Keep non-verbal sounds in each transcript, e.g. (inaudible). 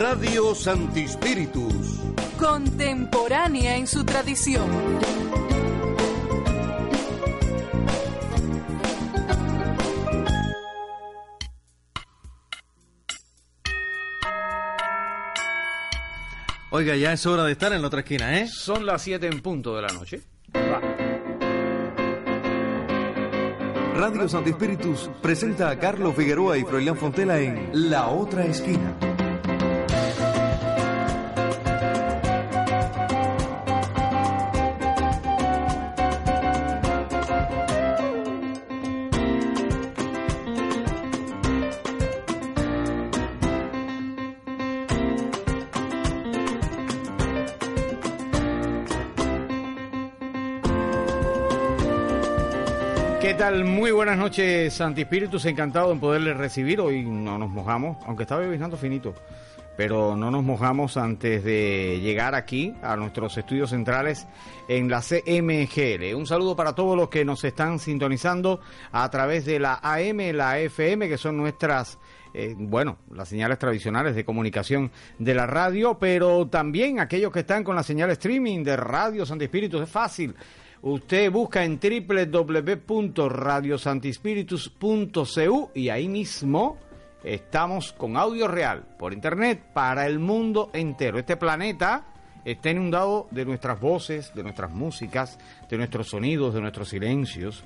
Radio Santi Spiritus. Contemporánea en su tradición. Oiga, ya es hora de estar en la otra esquina, ¿eh? Son las 7 en punto de la noche. Radio Santi Spiritus presenta a Carlos Figueroa y Froilán Fontela en La Otra Esquina. ¿Qué tal? Muy buenas noches, Santi Espíritus. Encantado en poderles recibir. Hoy no nos mojamos, aunque estaba lloviznando finito, pero no nos mojamos antes de llegar aquí a nuestros estudios centrales en la CMGL. Un saludo para todos los que nos están sintonizando a través de la AM, la FM, que son nuestras eh, bueno, las señales tradicionales de comunicación de la radio, pero también aquellos que están con la señal streaming de Radio Santi Espíritus. Es fácil. Usted busca en www.radiosantispiritus.cu y ahí mismo estamos con audio real por internet para el mundo entero. Este planeta está inundado de nuestras voces, de nuestras músicas, de nuestros sonidos, de nuestros silencios,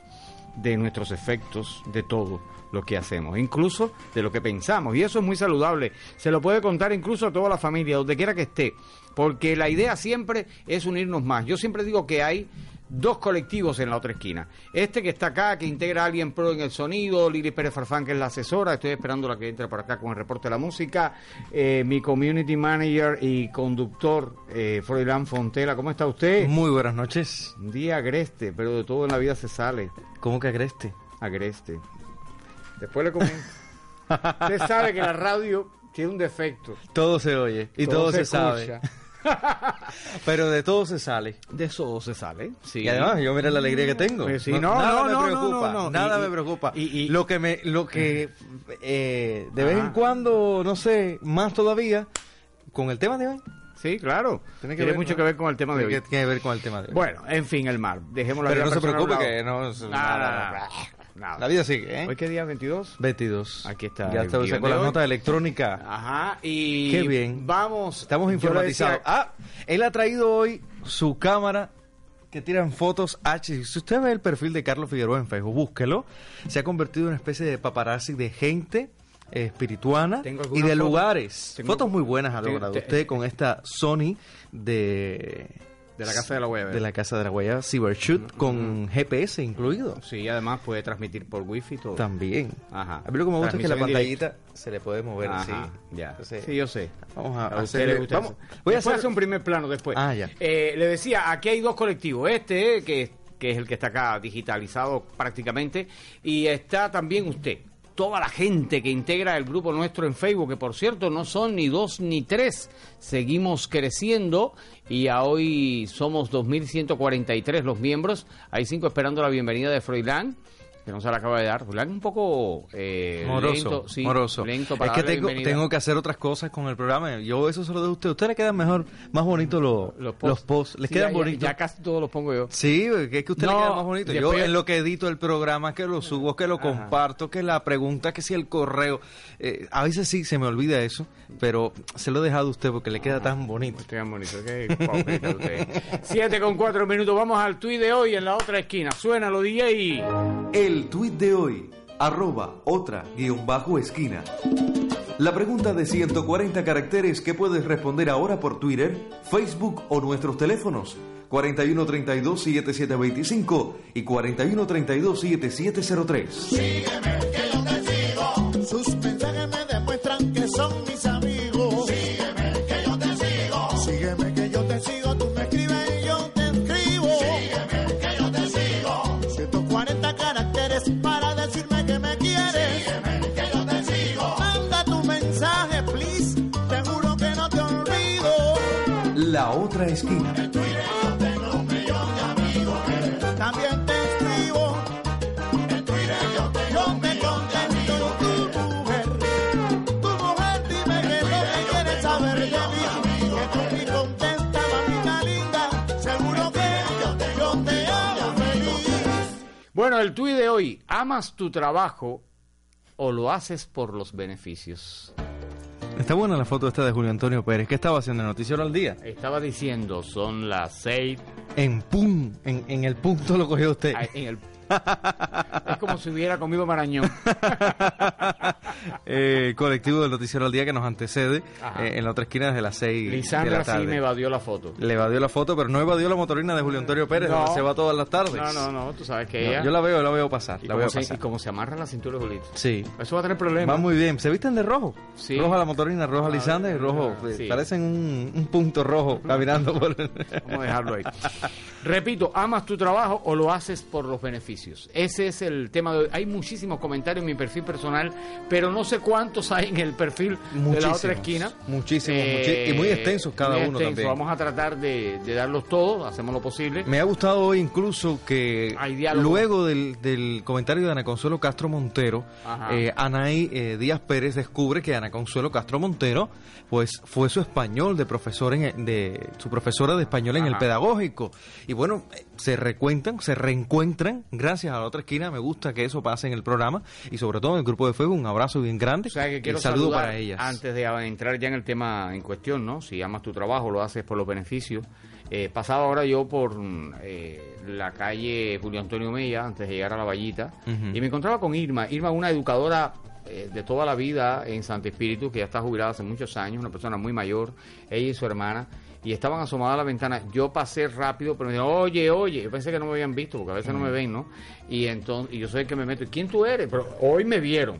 de nuestros efectos, de todo lo que hacemos, incluso de lo que pensamos. Y eso es muy saludable. Se lo puede contar incluso a toda la familia, donde quiera que esté, porque la idea siempre es unirnos más. Yo siempre digo que hay dos colectivos en la otra esquina. Este que está acá, que integra a alguien pro en el sonido, Lili Pérez Farfán, que es la asesora, estoy esperando la que entre por acá con el reporte de la música, eh, mi community manager y conductor, eh, Froilán Fontela, ¿cómo está usted? Muy buenas noches. Un día agreste, pero de todo en la vida se sale. ¿Cómo que agreste? Agreste. Después le comento. (laughs) usted sabe que la radio tiene un defecto. Todo se oye y todo, se, sabe. (laughs) Pero de todo se sale. De eso se sale. Sí. Y además, yo mira la alegría que tengo. Eh, sí, no, nada no, me preocupa. Nada Y- me preocupa. y- y- lo que me, lo que (laughs) eh, de vez en cuando, no sé, más todavía, con el tema de hoy. Sí, claro. Tiene Tiene, que ver, mucho ¿no? que ver con el tema de hoy. Tiene que, que ver con el tema de hoy. Bueno, en fin, el mar. Dejémoslo Pero no se preocupe que no, es- Nada, nada, nada. La vida sigue, ¿eh? ¿Hoy qué día? ¿22? 22. Aquí está Ya está con la nota electrónica. Ajá, y... Qué bien. Vamos... Estamos informatizados. decía- Ah, él ha traído hoy su cámara que tiran fotos H. Si usted ve el perfil de Carlos Figueroa en Facebook, búsquelo. Se ha convertido en una especie de paparazzi de gente eh, espirituana y de lugares. Fotos muy buenas ha logrado te- usted con esta Sony de... De la Casa de la Huella. De la Casa de la Huella Cybershoot con GPS incluido. Sí, además puede transmitir por wifi todo. También. Ajá. A mí lo que me gusta es que la pantallita se le puede mover así. Ya. Entonces, sí, yo sé. Vamos a, A usted hacerle- le gusta vamos-. Voy a hacer un primer plano después. Ah, ya. Eh, le decía, aquí hay dos colectivos. Este, que, que es el que está acá digitalizado prácticamente, y está también usted. Toda la gente que integra el grupo nuestro en Facebook, que por cierto no son ni dos ni tres, seguimos creciendo y a hoy somos 2.143 los miembros. Hay cinco esperando la bienvenida de Froilán, que no se la acaba de dar. Un poco eh, Moroso, lento, sí, moroso. lento para es que tengo, tengo que hacer otras cosas con el programa. Yo eso se lo dejo a usted. A usted le quedan mejor, más bonitos los, los posts. Les Sí, quedan ya- ya- bonitos. Ya, casi todos los pongo yo. Sí, es que a usted le queda más bonito. Yo en lo que edito el programa, que lo subo, que lo comparto, que la pregunta, que si el correo. eh, a veces sí se me olvida eso, pero se lo he dejado a usted porque le queda tan bonito. Quedan bonitos. Qué hipócrita usted. Siete con cuatro minutos. Vamos al tuit de hoy en la otra esquina. Suénalo, DJ. El tuit de hoy, arroba otra guion bajo esquina. La pregunta de 140 caracteres que puedes responder ahora por Twitter, Facebook o nuestros teléfonos 4132-7725 y 4132-7703. Sus La Otra Esquina. También te escribo en Twitter yo te, yo te contesto tu mujer. Tu mujer dime que es lo que quieres saber de mí. Que tú me contesta, mamita linda. Seguro que yo te, yo te hago feliz. Bueno, el tuit de hoy, ¿amas tu trabajo o lo haces por los beneficios? Está buena la foto esta de Julio Antonio Pérez. ¿Qué estaba haciendo? ¿El noticiero al día? Estaba diciendo, son las seis En pum, en, en el punto lo cogió usted. Ay, en el- (laughs) es como si hubiera comido marañón. (laughs) Eh, colectivo del noticiero al día que nos antecede eh, en la otra esquina desde las 6 de la Lisandra sí tarde. me evadió la foto. Le evadió la foto, pero no evadió la motorina de Julio Antonio Pérez, No. donde se va todas las tardes. No, no, no, tú sabes que No, ella... yo la veo, la veo pasar. y, La veo se, pasar. y cómo se amarra la cintura de Julito. Sí. Eso va a tener problemas. Va muy bien. Se visten de rojo. Sí. Roja la motorina, roja Lisandra y rojo. Ah, eh, sí. Parecen un, un punto rojo (laughs) caminando por. Vamos a dejarlo ahí. Repito, ¿amas tu trabajo o lo haces por los beneficios? Ese es el tema de hoy. Hay muchísimos comentarios en mi perfil personal, pero no sé cuántos hay en el perfil de la otra esquina. Eh, muchísimos, muchi- y muy extensos cada muy uno también. Vamos a tratar de, de darlos todos, hacemos lo posible. Me ha gustado hoy incluso que luego del, del comentario de Ana Consuelo Castro Montero, eh, Anaí eh, Díaz Pérez descubre que Ana Consuelo Castro Montero pues fue su español de profesor en, de su profesora de español en el pedagógico y bueno eh, se recuentan se reencuentran gracias a la otra esquina me gusta que eso pase en el programa y sobre todo en el grupo de fuego un abrazo bien grande O sea que y quiero saludo para ellas antes de entrar ya en el tema en cuestión, ¿no? Si amas tu trabajo, lo haces por los beneficios. Eh, pasaba ahora yo por eh, la calle Julio Antonio Mella, antes de llegar a la vallita, y me encontraba con Irma. Irma, una educadora eh, de toda la vida en Santo Espíritu, que ya está jubilada hace muchos años, una persona muy mayor, ella y su hermana. Y estaban asomadas a la ventana. Yo pasé rápido, pero me dijeron, oye, oye. Yo pensé que no me habían visto, porque a veces no me ven, ¿no? Y entonces, y yo soy el que me meto. ¿Y quién tú eres? Pero hoy me vieron.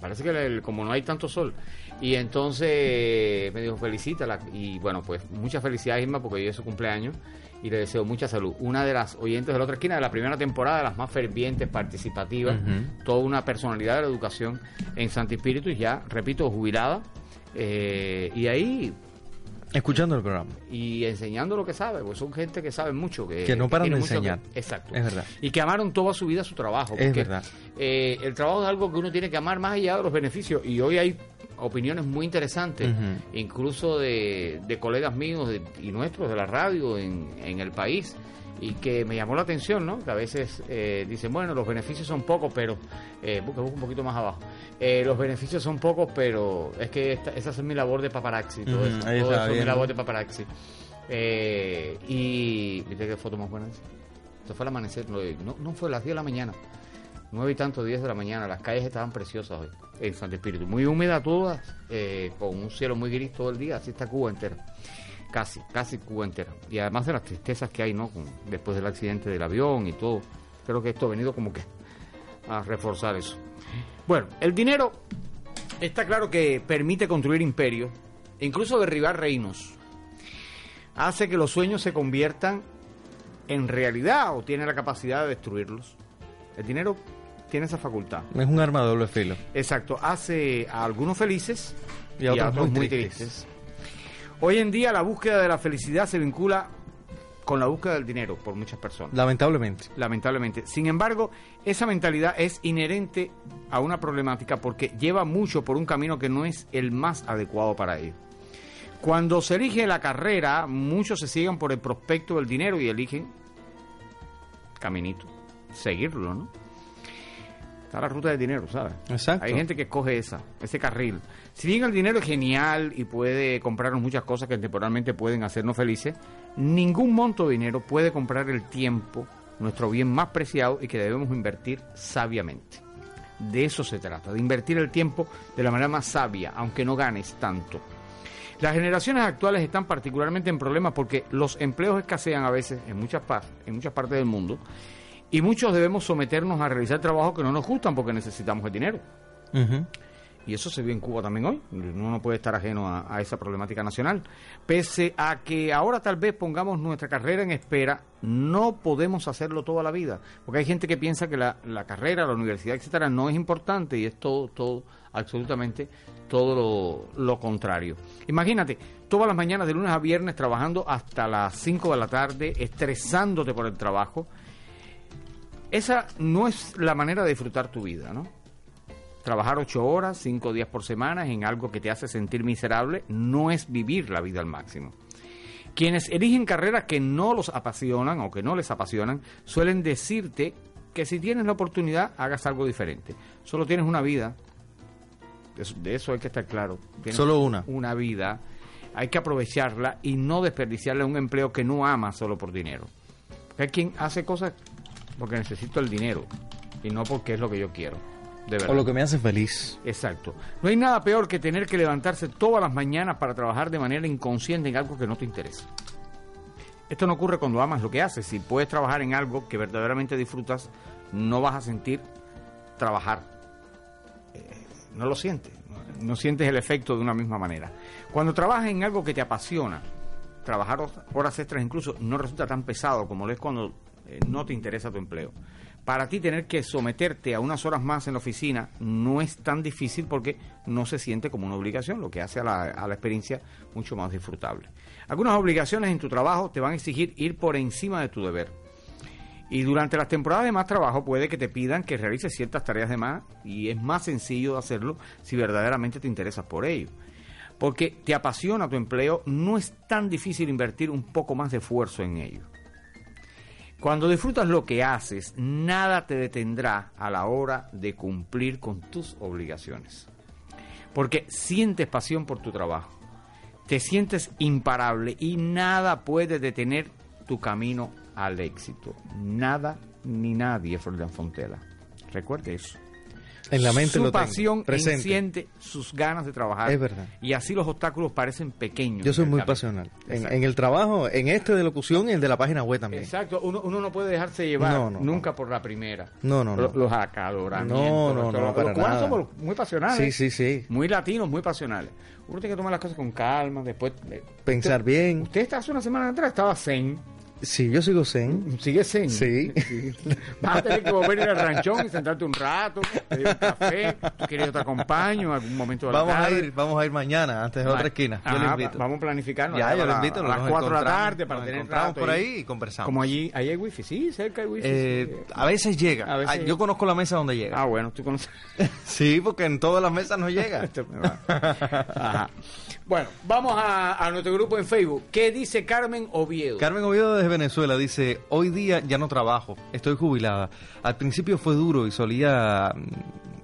Parece que el- como no hay tanto sol. Y entonces me dijo, felicítala. Y bueno, pues mucha felicidad, Irma, porque hoy es su cumpleaños. Y le deseo mucha salud. Una de las oyentes de la otra esquina de la primera temporada, de las más fervientes, participativas, toda una personalidad de la educación en Santo Espíritu, y ya, repito, jubilada. Eh, y ahí, escuchando el programa y enseñando lo que sabe, pues son gente que sabe mucho. Que, Que no paran de que- enseñar. exacto. Es verdad. Y que amaron toda su vida su trabajo. Es porque, verdad. eh, el trabajo es algo que uno tiene que amar más allá de los beneficios. Y hoy hay opiniones muy interesantes, incluso de, de colegas míos de- y nuestros de la radio en, en el país. Y que me llamó la atención, ¿no? Que a veces eh, dicen, bueno, los beneficios son pocos, pero. Eh, busca, busca un poquito más abajo. Eh, los beneficios son pocos, pero es que esta- esa es mi labor de paparazzi. Todo Ujú, eso, todo eso es mi labor de paparazzi. Eh, y. ¿Viste qué foto más buena es? Esto fue el amanecer, no, no, no fue las 10 de la mañana. 9 y tanto, 10 de la mañana. Las calles estaban preciosas hoy en Santo Espíritu. Muy húmedas todas, eh, con un cielo muy gris todo el día. Así está Cuba entera. Casi, casi Cuba entera. Y además de las tristezas que hay, ¿no? Con- después del accidente del avión y todo. Creo que esto ha venido como que a reforzar eso. Bueno, el dinero está claro que permite construir imperios, e incluso derribar reinos. Hace que los sueños se conviertan en realidad o tiene la capacidad de destruirlos. El dinero tiene esa facultad. es un arma de doble filo Exacto, hace a algunos felices Y a otros muy tristes. Hoy en día la búsqueda de la felicidad se vincula con la búsqueda del dinero por muchas personas lamentablemente lamentablemente. Sin embargo, esa mentalidad es inherente a una problemática porque lleva mucho por un camino que no es el más adecuado para ello. Cuando se elige la carrera, muchos se siguen por el prospecto del dinero y eligen caminito, seguirlo, ¿no? Está la ruta del dinero, ¿sabes? Exacto. Hay gente que escoge esa, ese carril. Si bien el dinero es genial y puede comprarnos muchas cosas que temporalmente pueden hacernos felices, ningún monto de dinero puede comprar el tiempo, nuestro bien más preciado y que debemos invertir sabiamente. De eso se trata, de invertir el tiempo de la manera más sabia, aunque no ganes tanto. Las generaciones actuales están particularmente en problemas porque los empleos escasean a veces en muchas, en muchas partes del mundo y muchos debemos someternos a realizar trabajos que no nos gustan porque necesitamos el dinero. Y eso se ve en Cuba también hoy. Uno no puede estar ajeno a, a esa problemática nacional. Pese a que ahora tal vez pongamos nuestra carrera en espera, no podemos hacerlo toda la vida. Porque hay gente que piensa que la, la carrera, la universidad, etcétera, no es importante y es todo, todo, absolutamente todo lo, lo contrario. Imagínate, todas las mañanas de lunes a viernes trabajando hasta las 5 de la tarde, estresándote por el trabajo. Esa no es la manera de disfrutar tu vida, ¿no? Trabajar ocho horas, cinco días por semana en algo que te hace sentir miserable no es vivir la vida al máximo. Quienes eligen carreras que no los apasionan o que no les apasionan suelen decirte que si tienes la oportunidad hagas algo diferente. Solo tienes una vida, de eso- hay que estar claro. Tienes Solo una. Una vida, hay que aprovecharla y no desperdiciarla en un empleo que no ama solo por dinero. Hay quien hace cosas porque necesito el dinero y no porque es lo que yo quiero. De verdad. O lo que me hace feliz. Exacto. No hay nada peor que tener que levantarse todas las mañanas para trabajar de manera inconsciente en algo que no te interesa. Esto no ocurre cuando amas lo que haces. Si puedes trabajar en algo que verdaderamente disfrutas, no vas a sentir trabajar. Eh, no lo sientes. No, no sientes el efecto de una misma manera. Cuando trabajas en algo que te apasiona, trabajar hor- horas extras incluso no resulta tan pesado como lo es cuando eh, no te interesa tu empleo. Para ti tener que someterte a unas horas más en la oficina no es tan difícil porque no se siente como una obligación, lo que hace a la, a la experiencia mucho más disfrutable. Algunas obligaciones en tu trabajo te van a exigir ir por encima de tu deber. Y durante las temporadas de más trabajo puede que te pidan que realices ciertas tareas de más y es más sencillo de hacerlo si verdaderamente te interesas por ello. Porque te apasiona tu empleo, no es tan difícil invertir un poco más de esfuerzo en ello. Cuando disfrutas lo que haces, nada te detendrá a la hora de cumplir con tus obligaciones. Porque sientes pasión por tu trabajo, te sientes imparable y nada puede detener tu camino al éxito. Nada ni nadie, Florian Fontela. Recuerde eso. En la mente Su lo tengo. pasión enciende sus ganas de trabajar. Es verdad. Y así los obstáculos parecen pequeños. Yo soy muy camino. pasional. En, el trabajo, en este de locución y el de la página web también. Exacto, uno, uno no puede dejarse llevar No, no, nunca por la primera. No, no, no. Los, los acaloramientos. No, no, los- no, los- para nada. somos muy pasionales. Sí, sí, sí. Muy latinos, muy pasionales. Uno tiene que tomar las cosas con calma, después... Pensar usted- bien. Usted hace una semana atrás estaba zen. Sí, yo sigo zen. ¿Sigue zen? Sí. Vas a tener que volver al ranchón y sentarte un rato, pedir un café, tú quieres yo te acompaño en algún momento de la Vamos a ir, vamos a ir mañana, antes de otra esquina. Yo le invito. va- Vamos a planificarnos. Ya, yo a le invito. A las 4 de la tarde para nos tener rato por ahí. y conversamos. Como allí, ahí hay wifi, sí, cerca hay wifi. Eh, sí. a veces llega. A veces Ah. Yo conozco la mesa donde llega. Ah, bueno, tú conoces. (laughs) Sí, porque en todas las mesas no llega. (laughs) Ajá. Bueno, vamos a, a nuestro grupo en Facebook. ¿Qué dice Carmen Oviedo? Carmen Oviedo desde Venezuela dice, hoy día ya no trabajo, estoy jubilada. Al principio fue duro y solía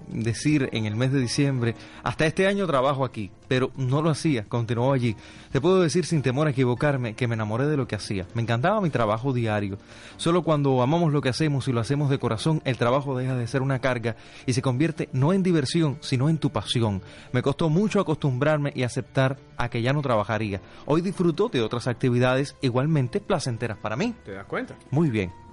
decir en el mes de diciembre, hasta este año trabajo aquí, pero no lo hacía, continuó allí. Te puedo decir sin temor a equivocarme que me enamoré de lo que hacía. Me encantaba mi trabajo diario. Solo cuando amamos lo que hacemos y lo hacemos de corazón, el trabajo deja de ser una carga y se convierte no en diversión, sino en tu pasión. Me costó mucho acostumbrarme y aceptar a que ya no trabajaría. Hoy disfruto de otras actividades igualmente placenteras para mí. ¿Te das cuenta? Muy bien.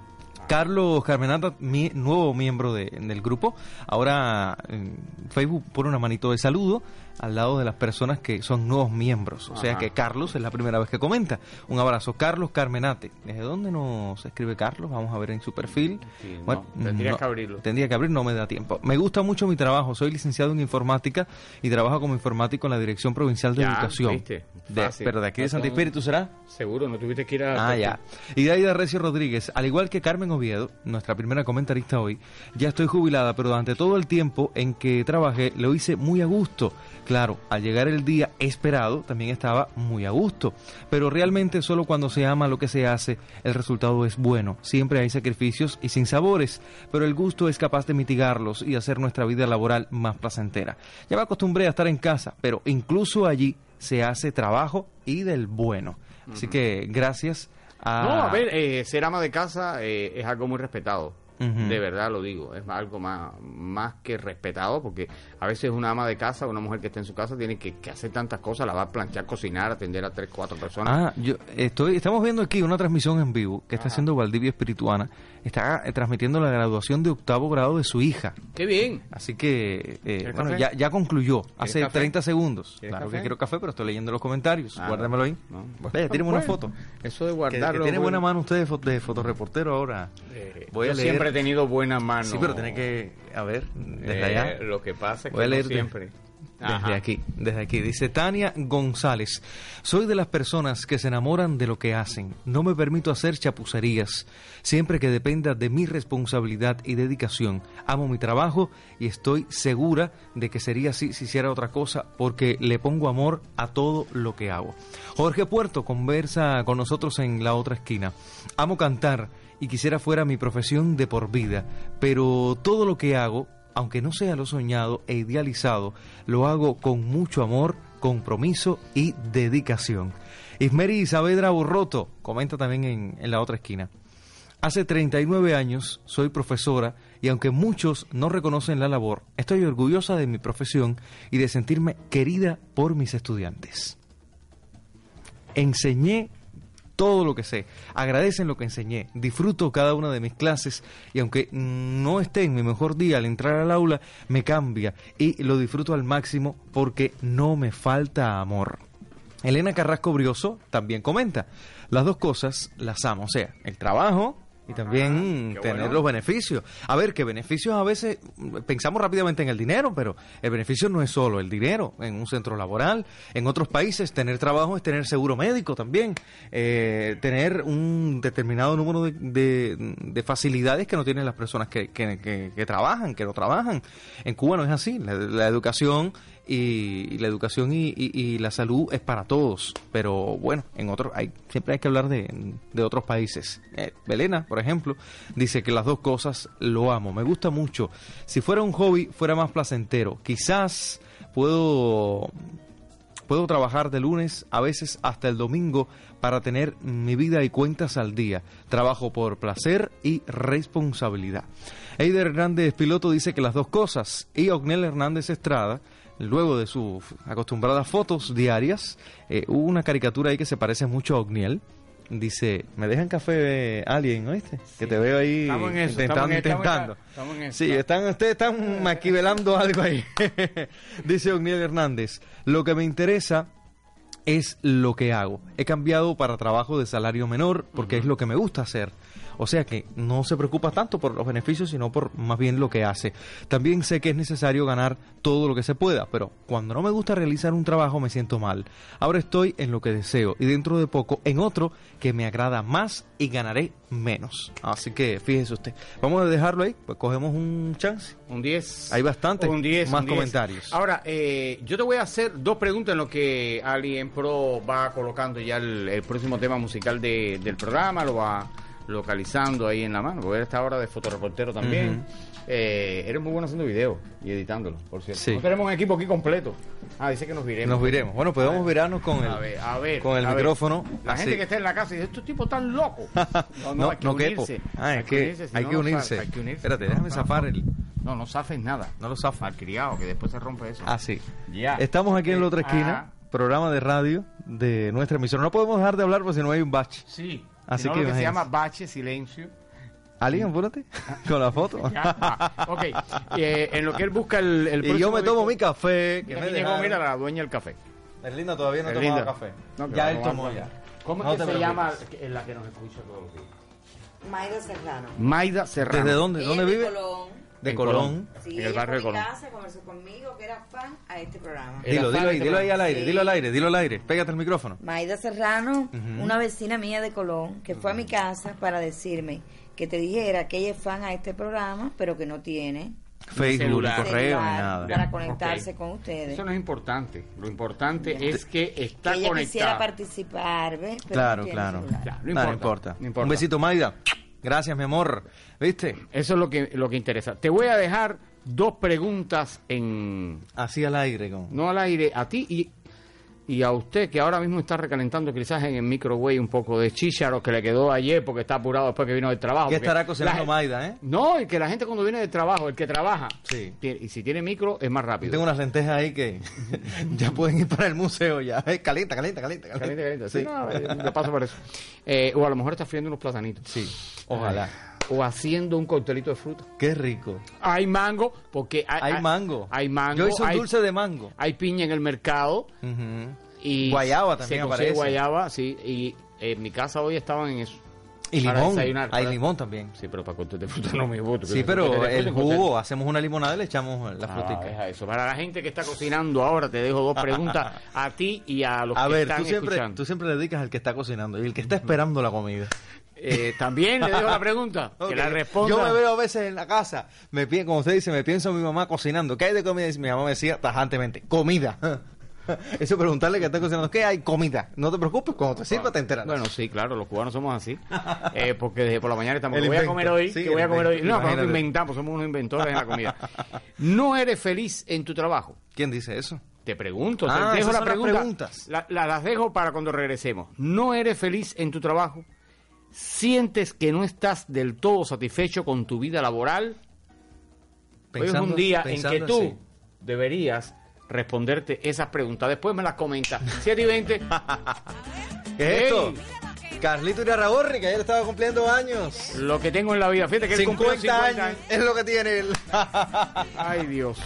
Carlos Carmenata, mi nuevo miembro de- del grupo, ahora en Facebook pone una manito de saludo al lado de las personas que son nuevos miembros. O sea Ajá. que Carlos es la primera vez que comenta. Un abrazo. Carlos Carmenate. ¿Desde dónde nos escribe Carlos? Vamos a ver en su perfil. Sí, no, tendrías que abrirlo. Tendría que abrir, no me da tiempo. Me gusta mucho mi trabajo. Soy licenciado en informática y trabajo como informático en la Dirección Provincial de Ya, Educación. viste, De- pero de aquí de Razón. Espíritu será. Seguro, no tuviste que ir a... Ah, ya. Y de ahí de Recio Rodríguez, al igual que Carmen Oviedo, nuestra primera comentarista hoy, ya estoy jubilada, pero durante todo el tiempo en que trabajé lo hice muy a gusto. Claro, al llegar el día esperado también estaba muy a gusto, pero realmente solo cuando se ama lo que se hace, el resultado es bueno. Siempre hay sacrificios y sinsabores, pero el gusto es capaz de mitigarlos y hacer nuestra vida laboral más placentera. Ya me acostumbré a estar en casa, pero incluso allí se hace trabajo y del bueno. Así que gracias a... No, a ver, eh, ser ama de casa eh, es algo muy respetado. De verdad lo digo, es algo más, más que respetado porque a veces una ama de casa, una mujer que está en su casa, tiene que, que hacer tantas cosas, lavar, planchar, cocinar, atender a tres, cuatro personas. Ah, yo estoy, estamos viendo aquí una transmisión en vivo que está haciendo Valdivia Espirituana. Está eh, transmitiendo la graduación de octavo grado de su hija. ¡Qué bien! Así que, eh, ¿Quieres bueno, ya, ya concluyó hace café? 30 segundos. ¿Quieres Claro café? que quiero café, pero estoy leyendo los comentarios. Ah, Guárdamelo ahí. no. Vaya, una foto. Eso de guardarlo. que tiene buena mano usted de, fo- de fotoreportero ahora. Eh, Voy yo a leer. Siempre he tenido buena mano. Sí, pero tiene que, a ver, desde Eh, allá. Lo que pasa es que no siempre. Desde Ajá. aquí, desde aquí. Dice Tania González, soy de las personas que se enamoran de lo que hacen. No me permito hacer chapucerías, siempre que dependa de mi responsabilidad y dedicación. Amo mi trabajo y estoy segura de que sería así si hiciera otra cosa porque le pongo amor a todo lo que hago. Jorge Puerto conversa con nosotros en la otra esquina. Amo cantar y quisiera fuera mi profesión de por vida, pero todo lo que hago aunque no sea lo soñado e idealizado, lo hago con mucho amor, compromiso y dedicación. Ismeri Saavedra Borroto comenta también en, en la otra esquina. Hace 39 años soy profesora y aunque muchos no reconocen la labor, estoy orgullosa de mi profesión y de sentirme querida por mis estudiantes. Enseñé todo lo que sé, agradecen lo que enseñé, disfruto cada una de mis clases y aunque no esté en mi mejor día al entrar al aula, me cambia y lo disfruto al máximo porque no me falta amor. Elena Carrasco Brioso también comenta, las dos cosas las amo, o sea, el trabajo y también qué tener bueno. los beneficios. A ver, que beneficios a veces mm, pensamos rápidamente en el dinero, pero el beneficio no es solo el dinero en un centro laboral. En otros países tener trabajo es tener seguro médico también, eh, tener un determinado número de, de- de facilidades que no tienen las personas que, que- que- que trabajan, que no trabajan. En Cuba no es así. La, la educación y, la educación y, y- y la salud es para todos, pero bueno, en otros hay siempre hay que hablar de, de otros países. Eh, Belena, por ejemplo, dice que las dos cosas lo amo, me gusta mucho. Si fuera un hobby, fuera más placentero. Quizás puedo Puedo trabajar de lunes, a veces hasta el domingo, para tener mi vida y cuentas al día. Trabajo por placer y responsabilidad. Eider Hernández Piloto dice que las dos cosas. Y Ognel Hernández Estrada, luego de sus acostumbradas fotos diarias, eh, hubo una caricatura ahí que se parece mucho a Ogniel. Dice, ¿me dejan café alguien, oíste? Que te veo ahí Estamos en eso, intentando. estamos en- intentando. estamos en eso. Sí, están, ustedes están maquivelando algo ahí. (laughs) Dice Ogniel Hernández, lo que me interesa es lo que hago. He cambiado para trabajo de salario menor porque es lo que me gusta hacer. O sea que no se preocupa tanto por los beneficios, sino por más bien lo que hace. También sé que es necesario ganar todo lo que se pueda, pero cuando no me gusta realizar un trabajo me siento mal. Ahora estoy en lo que deseo y dentro de poco en otro que me agrada más y ganaré menos. Así que fíjese usted. Vamos a dejarlo ahí, pues cogemos un chance. Un 10. Hay bastante. Un 10. Más un 10. comentarios. Ahora, eh, yo te voy a hacer dos preguntas en lo que Ali en Pro va colocando ya el, el próximo tema musical de- del programa, lo va localizando ahí en la mano, porque él está ahora de fotoreportero también. Eh, eres muy bueno haciendo videos y editándolo, por cierto. Sí. No tenemos un equipo aquí completo. Ah, dice que nos viremos. Nos viremos. Bueno, podemos virarnos con el, A ver, a ver, con el micrófono. La así. gente que está en la casa dice, estos tipos tan locos. (laughs) No, hay que no quepo. unirse. Ah, es que unirse, si hay no, que no unirse. hay que unirse. Espérate, No, déjame no, zafar el... No, no zafes nada. No lo zafo. Malcriado, que después se rompe eso. Ah, sí. Ya. Estamos aquí en la otra esquina, Ah. programa de radio de nuestra emisora. No podemos dejar de hablar porque si no hay un batch. Sí. Así Si no, que lo que se llama bache, silencio. ¿Alguien, apúrate? (laughs) Con la foto. (laughs) Ya. ok. Eh, en lo que él busca el, el y yo me tomo disco- mi café. Que me llegó, mira, la dueña del café. Erlinda todavía no ha tomado café. No, ya él tomó ya. ¿Cómo No es te que se preocupes. llama en la que nos escucha todos los días? Maida Serrano. Maida Serrano. ¿Desde dónde? ¿Dónde vive? Colón. De En Colón. Colón. Sí, En el barrio de Colón. casa, conversó conmigo, que era fan a este programa. Dilo, fan dilo ahí, este dilo ahí al aire, Sí. dilo al aire, dilo al aire. Pégate el micrófono. Maida Serrano, una vecina mía de Colón, que fue a mi casa para decirme que te dijera que ella es fan a este programa, pero que no tiene Facebook, ni celular. correo, ni celular nada. para conectarse ok. con ustedes. Eso no es importante. Lo importante es que está que ella quisiera participar, ¿ves? Pero Claro, no claro. Ya, No, importa, no importa. no importa. Un besito, Maida. Gracias, mi amor. ¿Viste? Eso es lo que, lo que interesa. Te voy a dejar dos preguntas en, Así al aire. Con... no al aire, a ti y Y a usted que ahora mismo está recalentando quizás en el microwave un poco de chícharo que le quedó ayer porque está apurado después que vino del trabajo. ¿Qué porque estará cocinando Maida, eh? No, y que la gente cuando viene del trabajo, el que trabaja, Sí. tiene- y si tiene micro es más rápido. Tengo unas lentejas ahí que (laughs) ya pueden ir para el museo ya. Eh, Calienta, calienta, calienta. Caliente, caliente. Sí, Sí. no, eh, yo paso por eso. Eh, o a lo mejor está friendo unos platanitos. Sí, ojalá. O haciendo un coctelito de fruta. Qué rico. Hay mango, porque hay, Hay mango. Hay mango. Yo hice un hay- dulce de mango. Hay piña en el mercado. Y Guayaba también se aparece. guayaba, sí. Y en mi casa hoy estaban en eso. Y Para limón. desayunar, Hay para- limón también. Sí, pero para cóctel de fruta no me voto. Sí, pero (laughs) el jugo, hacemos una limonada y le echamos la. Ah, deja eso. Para la gente que está cocinando ahora, te dejo dos preguntas (laughs) a ti y a los A que ver, están tú siempre, escuchando. tú siempre le dedicas al que está cocinando y el que está esperando la comida. Eh, También le dejo la pregunta. (laughs) Que la responda. Yo me veo a veces en la casa, me como usted dice, me pienso a mi mamá cocinando. ¿Qué hay de comida? Y mi mamá me decía tajantemente, comida. (laughs) Eso preguntarle que está cocinando, ¿qué hay? Comida. No te preocupes, cuando te sirva te enteras. Bueno, sí, claro, los cubanos somos así. (laughs) Eh, porque desde por la mañana estamos, ¿qué voy a comer hoy? Sí, ¿Qué voy a comer hoy? No, pero no inventamos, somos unos inventores en la comida. ¿No eres feliz en tu trabajo? ¿Quién dice eso? Te pregunto, te Ah, dejo la son las pregunta. preguntas. La- la- las dejo para cuando regresemos. ¿No eres feliz en tu trabajo? ¿Sientes que no estás del todo satisfecho con tu vida laboral? Hoy es un día en que tú así. deberías responderte esas preguntas. Después me las comentas. 7 y 20. ¿Qué es esto? Carlito Irarragorri, que ayer estaba cumpliendo años. Lo que tengo en la vida. Fíjate que él cumplió 50, 50 años es lo que tiene él. Ay, Dios.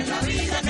en la vida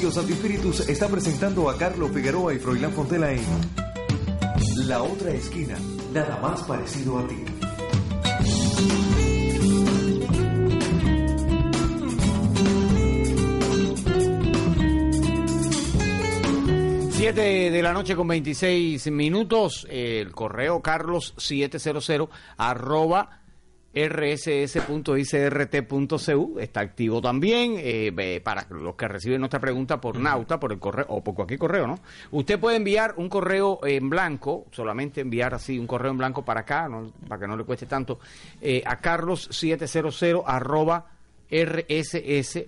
Radio Santi Espíritus está presentando a Carlos Figueroa y Froilán Fontela en La Otra Esquina, nada más parecido a ti. Siete de la noche con 26 minutos. El correo carlos 700 arroba rss.icrt.cu está activo también eh, para los que reciben nuestra pregunta por Nauta, por el correo o por cualquier correo, ¿no? Usted puede enviar un correo en blanco, solamente enviar así un correo en blanco para acá, ¿no? para que no le cueste tanto, eh, a carlos 700 arroba rss.icrt.cu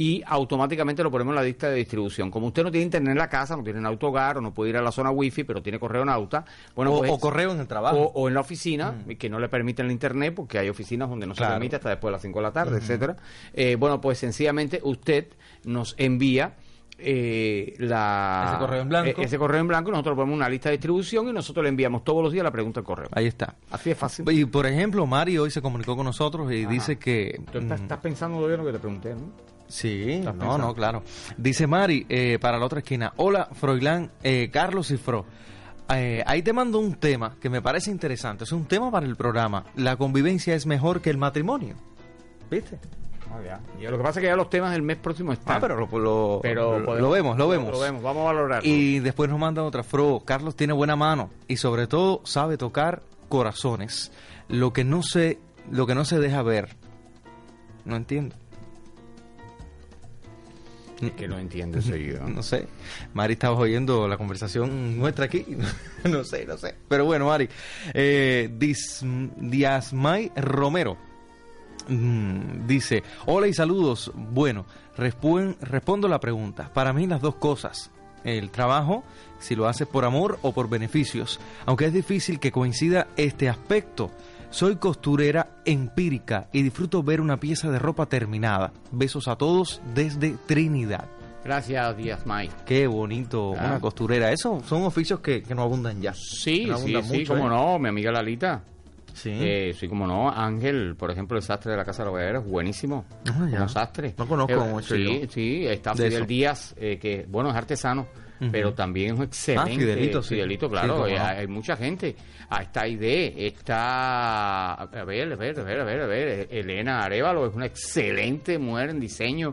y automáticamente lo ponemos en la lista de distribución. Como usted no tiene internet en la casa, no tiene en autogar o no puede ir a la zona wifi, pero tiene correo nauta, bueno, o, pues, o correo en el trabajo. o, o en la oficina, que no le permiten el internet, porque hay oficinas donde no Claro. se permite hasta después de las 5 de la tarde, etcétera. Eh, bueno, pues sencillamente usted nos envía eh, la, Ese correo en blanco. eh, ese correo en blanco y nosotros ponemos una lista de distribución y nosotros le enviamos todos los días la pregunta al correo. Ahí está. Así es fácil. Y por ejemplo, Mari hoy se comunicó con nosotros y dice que... Tú estás, mm, estás pensando todavía en lo que te pregunté, ¿no? Sí, ¿Estás no, pensando? no, claro. Dice Mari, eh, para la otra esquina, hola Froilán, eh, Carlos y Fro. Eh, ahí te mando un tema que me parece interesante. Es un tema para el programa. La convivencia es mejor que el matrimonio. ¿Viste? Y lo que pasa es que ya los temas del mes próximo están. Ah, pero lo, lo- Pero lo- podemos- lo vemos, lo vemos. Lo vemos, vamos a valorarlo. Y después nos manda otra, Fro, Carlos tiene buena mano y sobre todo sabe tocar corazones. Lo que no se, lo que no se deja ver. No entiendo. (laughs) que no entiende seguido. No sé. Mari estaba oyendo la conversación nuestra aquí. (laughs) no sé, no sé. Pero bueno, Mari. Eh, Diasmay Romero mm, dice: Hola y saludos. Bueno, respon- respondo la pregunta. Para mí, las dos cosas. El trabajo, si lo haces por amor o por beneficios. Aunque es difícil que coincida este aspecto. Soy costurera empírica y disfruto ver una pieza de ropa terminada. Besos a todos desde Trinidad. Gracias, Díaz May. Qué bonito, Ah. una costurera. Esos son oficios que, que no abundan ya. Sí, no sí, abundan sí, mucho, cómo ¿eh? no, mi amiga Lalita. Sí. Eh, sí, como no. Ángel, por ejemplo, el sastre de la Casa de la Hoguera es buenísimo. Ah, ya. Como sastre. No conozco Eh, mucho Sí, yo sí, está de Fidel eso. Díaz, eh, que, bueno, es artesano, Pero también es un excelente. Ah, Fidelito, sí. Fidelito, claro. eh, hay mucha gente. Ah, está Aide, está. A ver, a ver, a ver, a ver, a ver. Elena Arevalo es una excelente mujer en diseño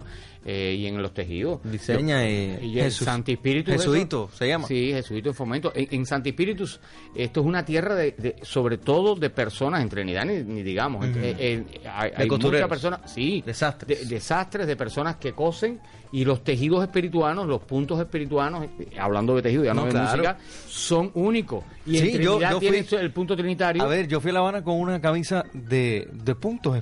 eh, y en los tejidos. Diseña eh, Y el Santi Espíritu. Jesuito se llama. Sí, Jesuito en Fomento. En, en Santi Espíritus, esto es una tierra de, de- sobre todo de personas en Trinidad, ni, ni digamos. Eh, eh, hay, hay muchas personas, sí, Desastres. de- desastres de personas que cosen y los tejidos espirituanos, los puntos espirituanos, hablando de tejido, ya no, No, de claro. música, son únicos. Y Sí, en yo- Trinidad yo tiene fui- el punto trinitario. A ver, yo fui a La Habana con una camisa de, de puntos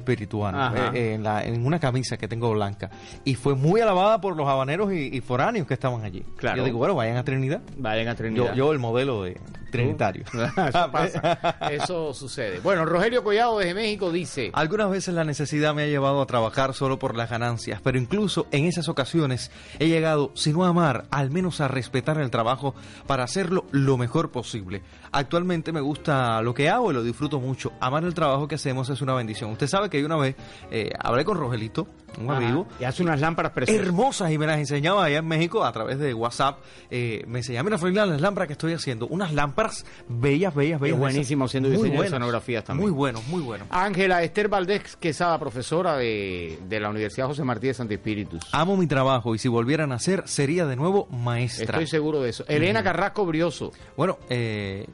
eh, en, la- en una camisa que tengo blanca. Y fue muy alabada por los habaneros y, y foráneos que estaban allí. Claro. Yo digo, bueno, vayan a Trinidad. Vayan a Trinidad. Yo, yo el modelo de trinitario. (laughs) Eso pasa. Eso sucede. Bueno, Rogelio Collado desde México dice. Algunas veces la necesidad me ha llevado a trabajar solo por las ganancias, pero incluso en esas ocasiones he llegado, si no a amar, al menos a respetar el trabajo para hacerlo lo mejor posible. Actualmente me gusta lo que hago y lo disfruto mucho. Amar el trabajo que hacemos es una bendición. Usted sabe que yo una vez eh, hablé con Rogelito, un Ajá. amigo, Y hace unas lámparas preciosas. hermosas y me las enseñaba allá en México a través de WhatsApp. Eh, me enseñaba, mira, Froilán, las lámparas que estoy haciendo. Unas lámparas bellas, bellas, bellas. Es buenísimo Muy diseño de escenografías también. Muy buenos, muy buenos. Ángela Esther Valdés Quesada, profesora de, de la Universidad José Martí de Santo Espíritus. Amo mi trabajo y si volviera a nacer sería de nuevo maestra. Estoy seguro de eso. Elena Carrasco Brioso. Bueno, eh,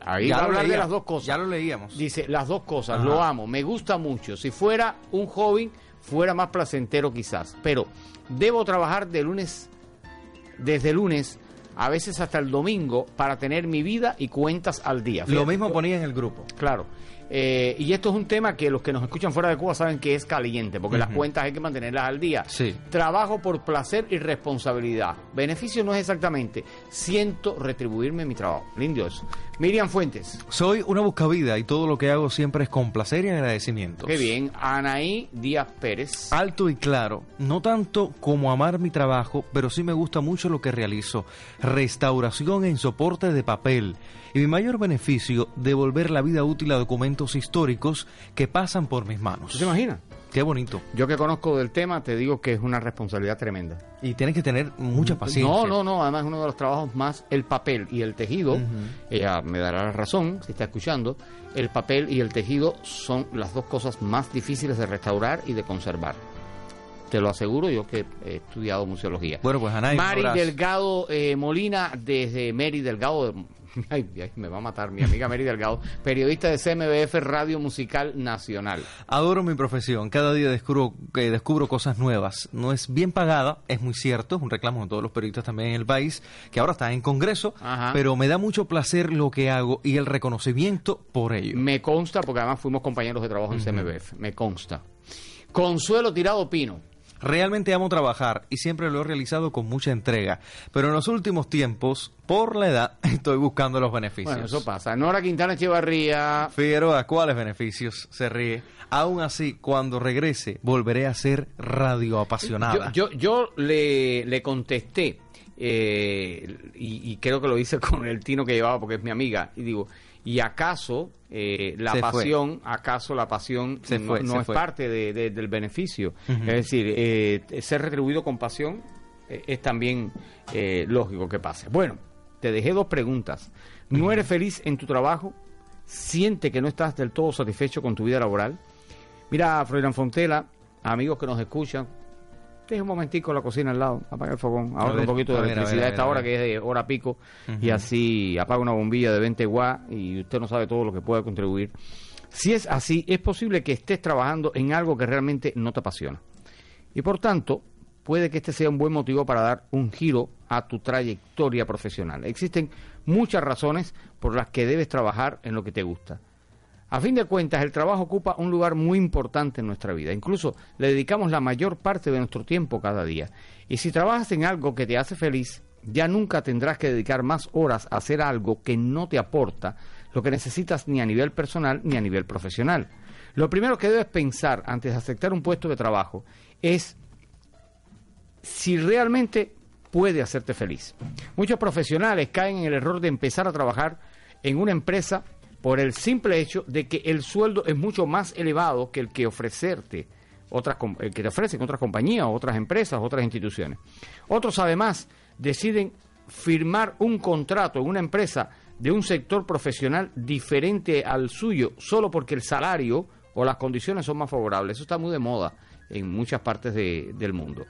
Ahí ya va a hablar de las dos cosas. Ya lo leíamos. Dice, las dos cosas, Ajá. lo amo, me gusta mucho. Si fuera un joven, fuera más placentero quizás. Pero debo trabajar de lunes, desde lunes, a veces hasta el domingo, para tener mi vida y cuentas al día. Lo mismo ponía en el grupo. Claro. Eh, y esto es un tema que los que nos escuchan fuera de Cuba saben que es caliente, porque las cuentas hay que mantenerlas al día. Sí. Trabajo por placer y responsabilidad. Beneficio no es exactamente. Siento retribuirme mi trabajo. Lindo eso. Miriam Fuentes. Soy una buscavida y todo lo que hago siempre es con placer y agradecimiento. Qué bien. Anaí Díaz Pérez. Alto y claro, no tanto como amar mi trabajo, pero sí me gusta mucho lo que realizo. Restauración en soporte de papel. Y mi mayor beneficio, devolver la vida útil a documentos históricos que pasan por mis manos. ¿Tú te imaginas? Qué bonito. Yo que conozco del tema, te digo que es una responsabilidad tremenda. Y tienes que tener mucha paciencia. No, no, no. Además, es uno de los trabajos más el papel y el tejido. Ella me dará la razón si está escuchando. El papel y el tejido son las dos cosas más difíciles de restaurar y de conservar. Te lo aseguro yo que he estudiado museología. Bueno, pues Anay, Mari. Delgado eh, Molina, desde Mary Delgado. (laughs) Ay, ay, me va a matar mi amiga Mary Delgado, periodista de CMBF Radio Musical Nacional. Adoro mi profesión. Cada día descubro, eh, descubro cosas nuevas. No es bien pagada, es muy cierto. Es un reclamo de todos los periodistas también en el país, que ahora está en Congreso. Ajá. Pero me da mucho placer lo que hago y el reconocimiento por ello. Me consta, porque además fuimos compañeros de trabajo en CMBF, me consta. Consuelo Tirado Pino. Realmente amo trabajar y siempre lo he realizado con mucha entrega. Pero en los últimos tiempos, por la edad, (laughs) estoy buscando los beneficios. Bueno, eso pasa. Nora Quintana Echevarría. Figueroa, ¿cuáles beneficios? Se ríe. Aún así, cuando regrese, volveré a ser radio apasionada. Yo, yo, yo le, le contesté, eh, y, y creo que lo hice (laughs) con el tino que llevaba porque es mi amiga, y digo, ¿y acaso eh, la Se fue. pasión, acaso la pasión Se no, fue, no se es fue. parte de- de- del beneficio? Es decir, eh, ser retribuido con pasión eh, es también eh, lógico que pase. Bueno, te dejé dos preguntas. ¿No eres feliz en tu trabajo? ¿Siente que no estás del todo satisfecho con tu vida laboral? Mira, Florian Fontela, amigos que nos escuchan, deje un momentico la cocina al lado, apaga el fogón, A ahorra ver, un poquito de a ver, a ver, electricidad a a esta hora que es de hora pico y así apaga una bombilla de 20 watts y usted no sabe todo lo que puede contribuir. Si es así, es posible que estés trabajando en algo que realmente no te apasiona. Y por tanto, puede que este sea un buen motivo para dar un giro a tu trayectoria profesional. Existen muchas razones por las que debes trabajar en lo que te gusta. A fin de cuentas, el trabajo ocupa un lugar muy importante en nuestra vida. Incluso le dedicamos la mayor parte de nuestro tiempo cada día. Y si trabajas en algo que te hace feliz, ya nunca tendrás que dedicar más horas a hacer algo que no te aporta lo que necesitas ni a nivel personal ni a nivel profesional. Lo primero que debes pensar antes de aceptar un puesto de trabajo es si realmente puede hacerte feliz. Muchos profesionales caen en el error de empezar a trabajar en una empresa por el simple hecho de que el sueldo es mucho más elevado que el que ofrecerte otras que te ofrecen otras compañías, otras empresas, otras instituciones. Otros además deciden firmar un contrato en una empresa de un sector profesional diferente al suyo solo porque el salario o las condiciones son más favorables. Eso está muy de moda en muchas partes de- del mundo.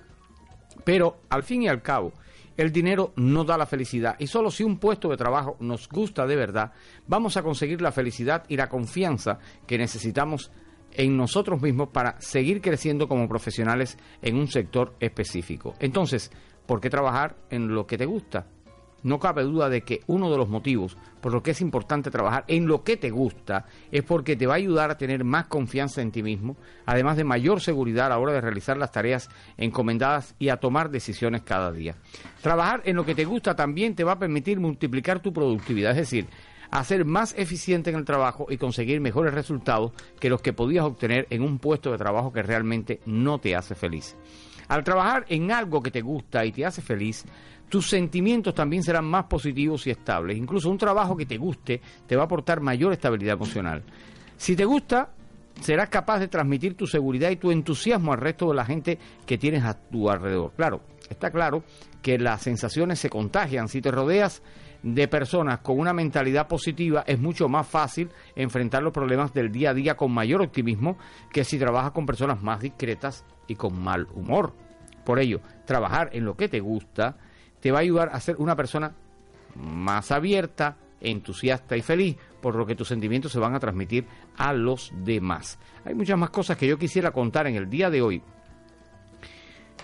Pero al fin y al cabo, el dinero no da la felicidad y solo si un puesto de trabajo nos gusta de verdad, vamos a conseguir la felicidad y la confianza que necesitamos en nosotros mismos para seguir creciendo como profesionales en un sector específico. Entonces, ¿por qué trabajar en lo que te gusta? No cabe duda de que uno de los motivos por lo que es importante trabajar en lo que te gusta es porque te va a ayudar a tener más confianza en ti mismo, además de mayor seguridad a la hora de realizar las tareas encomendadas y a tomar decisiones cada día. Trabajar en lo que te gusta también te va a permitir multiplicar tu productividad, es decir, hacer más eficiente en el trabajo y conseguir mejores resultados que los que podías obtener en un puesto de trabajo que realmente no te hace feliz. Al trabajar en algo que te gusta y te hace feliz, tus sentimientos también serán más positivos y estables. Incluso un trabajo que te guste te va a aportar mayor estabilidad emocional. Si te gusta, serás capaz de transmitir tu seguridad y tu entusiasmo al resto de la gente que tienes a tu alrededor. Claro, está claro que las sensaciones se contagian. Si te rodeas de personas con una mentalidad positiva, es mucho más fácil enfrentar los problemas del día a día con mayor optimismo que si trabajas con personas más discretas y con mal humor. Por ello, trabajar en lo que te gusta te va a ayudar a ser una persona más abierta, entusiasta y feliz, por lo que tus sentimientos se van a transmitir a los demás. Hay muchas más cosas que yo quisiera contar en el día de hoy.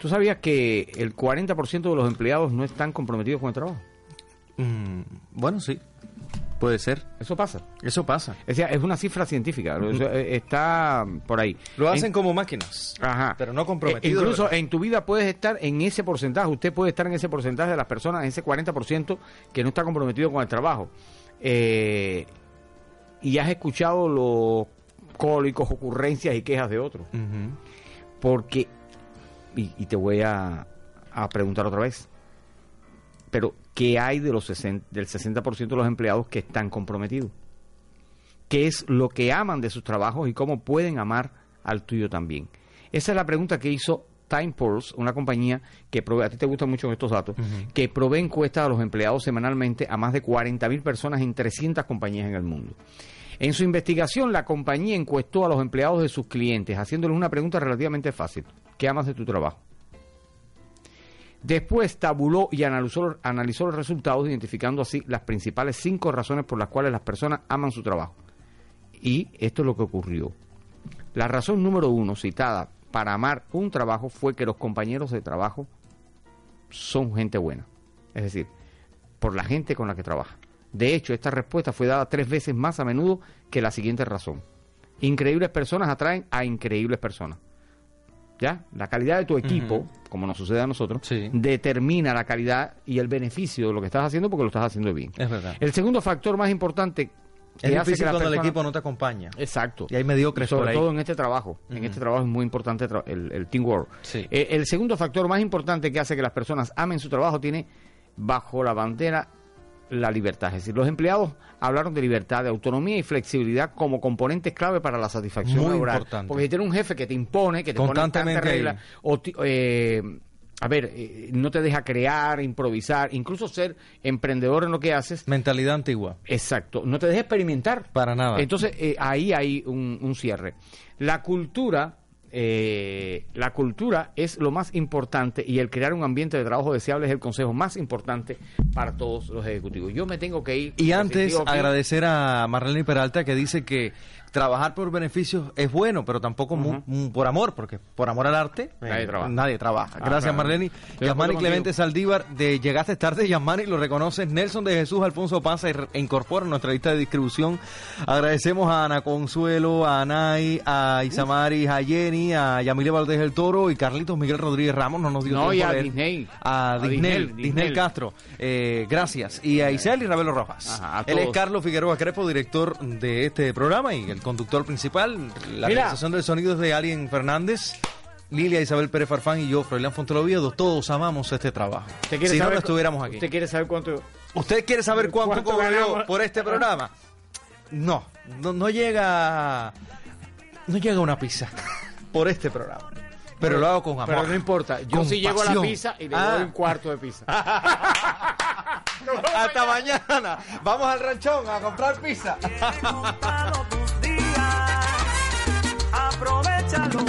¿Tú sabías que el 40% de los empleados no están comprometidos con el trabajo? Mm, bueno, sí. Puede ser. Eso pasa. Eso pasa. Es, una cifra científica, eh, está por ahí. Lo hacen En- como máquinas. Ajá. Pero no Eh, comprometidos. incluso en tu vida puedes estar en ese porcentaje, usted puede estar en ese porcentaje de las personas, en ese 40% que no está comprometido con el trabajo. Eh, y has escuchado los cólicos, ocurrencias y quejas de otros. Porque, y, y te voy a, a preguntar otra vez, pero ¿qué hay de los 60 del 60% de los empleados que están comprometidos? ¿Qué es lo que aman de sus trabajos y cómo pueden amar al tuyo también? Esa es la pregunta que hizo Time Pulse, una compañía que provee, a ti te gustan mucho estos datos, que provee encuestas a los empleados semanalmente a más de 40.000 personas en 300 compañías en el mundo. En su investigación, la compañía encuestó a los empleados de sus clientes, haciéndoles una pregunta relativamente fácil. ¿Qué amas de tu trabajo? Después tabuló y analizó, los resultados, identificando así las principales cinco razones por las cuales las personas aman su trabajo. Y esto es lo que ocurrió. La razón número uno citada para amar un trabajo fue que los compañeros de trabajo son gente buena. Es decir, por la gente con la que trabaja. De hecho, esta respuesta fue dada tres veces más a menudo que la siguiente razón. Increíbles personas atraen a increíbles personas. ¿Ya? La calidad de tu equipo, como nos sucede a nosotros, Sí. determina la calidad y el beneficio de lo que estás haciendo porque lo estás haciendo bien. Es verdad. El segundo factor más importante que Es hace difícil que cuando el persona- equipo no te acompaña. Exacto. Y hay mediocres sobre por ahí. todo en este trabajo. En este trabajo es muy importante el, el teamwork. Sí. Eh, el segundo factor más importante que hace que las personas amen su trabajo tiene bajo la bandera la libertad. Es decir, los empleados hablaron de libertad, de autonomía y flexibilidad como componentes clave para la satisfacción Muy laboral. importante. Porque si tienes un jefe que te impone, que te Constantemente pone reglas, o eh, a ver, eh, no te deja crear, improvisar, incluso ser emprendedor en lo que haces, Mentalidad antigua. Exacto, no te dejes experimentar. Para nada. Entonces, eh, ahí hay un, un cierre. La cultura, eh, la cultura es lo más importante y el crear un ambiente de trabajo deseable es el consejo más importante para todos los ejecutivos. Yo me tengo que ir. Y antes, agradecer a Marlene Peralta que dice que trabajar por beneficios es bueno, pero tampoco mu- mu- por amor, porque por amor al arte Nadie eh, trabaja. nadie trabaja. Ah, Gracias. Marlene. Yasmani. Clemente Saldívar, de Llegaste tarde, Yasmani, lo reconoces. Nelson de Jesús, Alfonso Panza, e incorpora nuestra lista de distribución. Agradecemos a Ana Consuelo, a Anay, a Isamari, a Jenny, a Yamile Valdés del Toro y Carlitos Miguel Rodríguez Ramos. No nos dio No, tiempo y a. Disney. A, A Disney, Disney, Disney, Disney. Castro. Eh, gracias. Y a Isel y Ravelo Rojas. Ajá, Él es. Carlos Figueroa Crepo, director de este programa y el conductor principal. La Mira. realización del sonido es de Alien Fernández. Lilia Isabel Pérez Farfán y yo, Froilán Fonteloviedo, todos amamos este trabajo. ¿Usted quiere Si no, no estuviéramos aquí. ¿Usted quiere saber cuánto? ¿Usted quiere saber cuánto, ¿Cuánto cobro yo ganamos? por este programa? No, no, no llega. No llega una pizza (laughs) por este programa. Pero lo hago con amor. Pero no importa. Yo sí llego a la pizza y le Ah. doy un cuarto de pizza. (laughs) Hasta mañana. Vamos al ranchón a comprar pizza. Contalo tus días, aprovechalo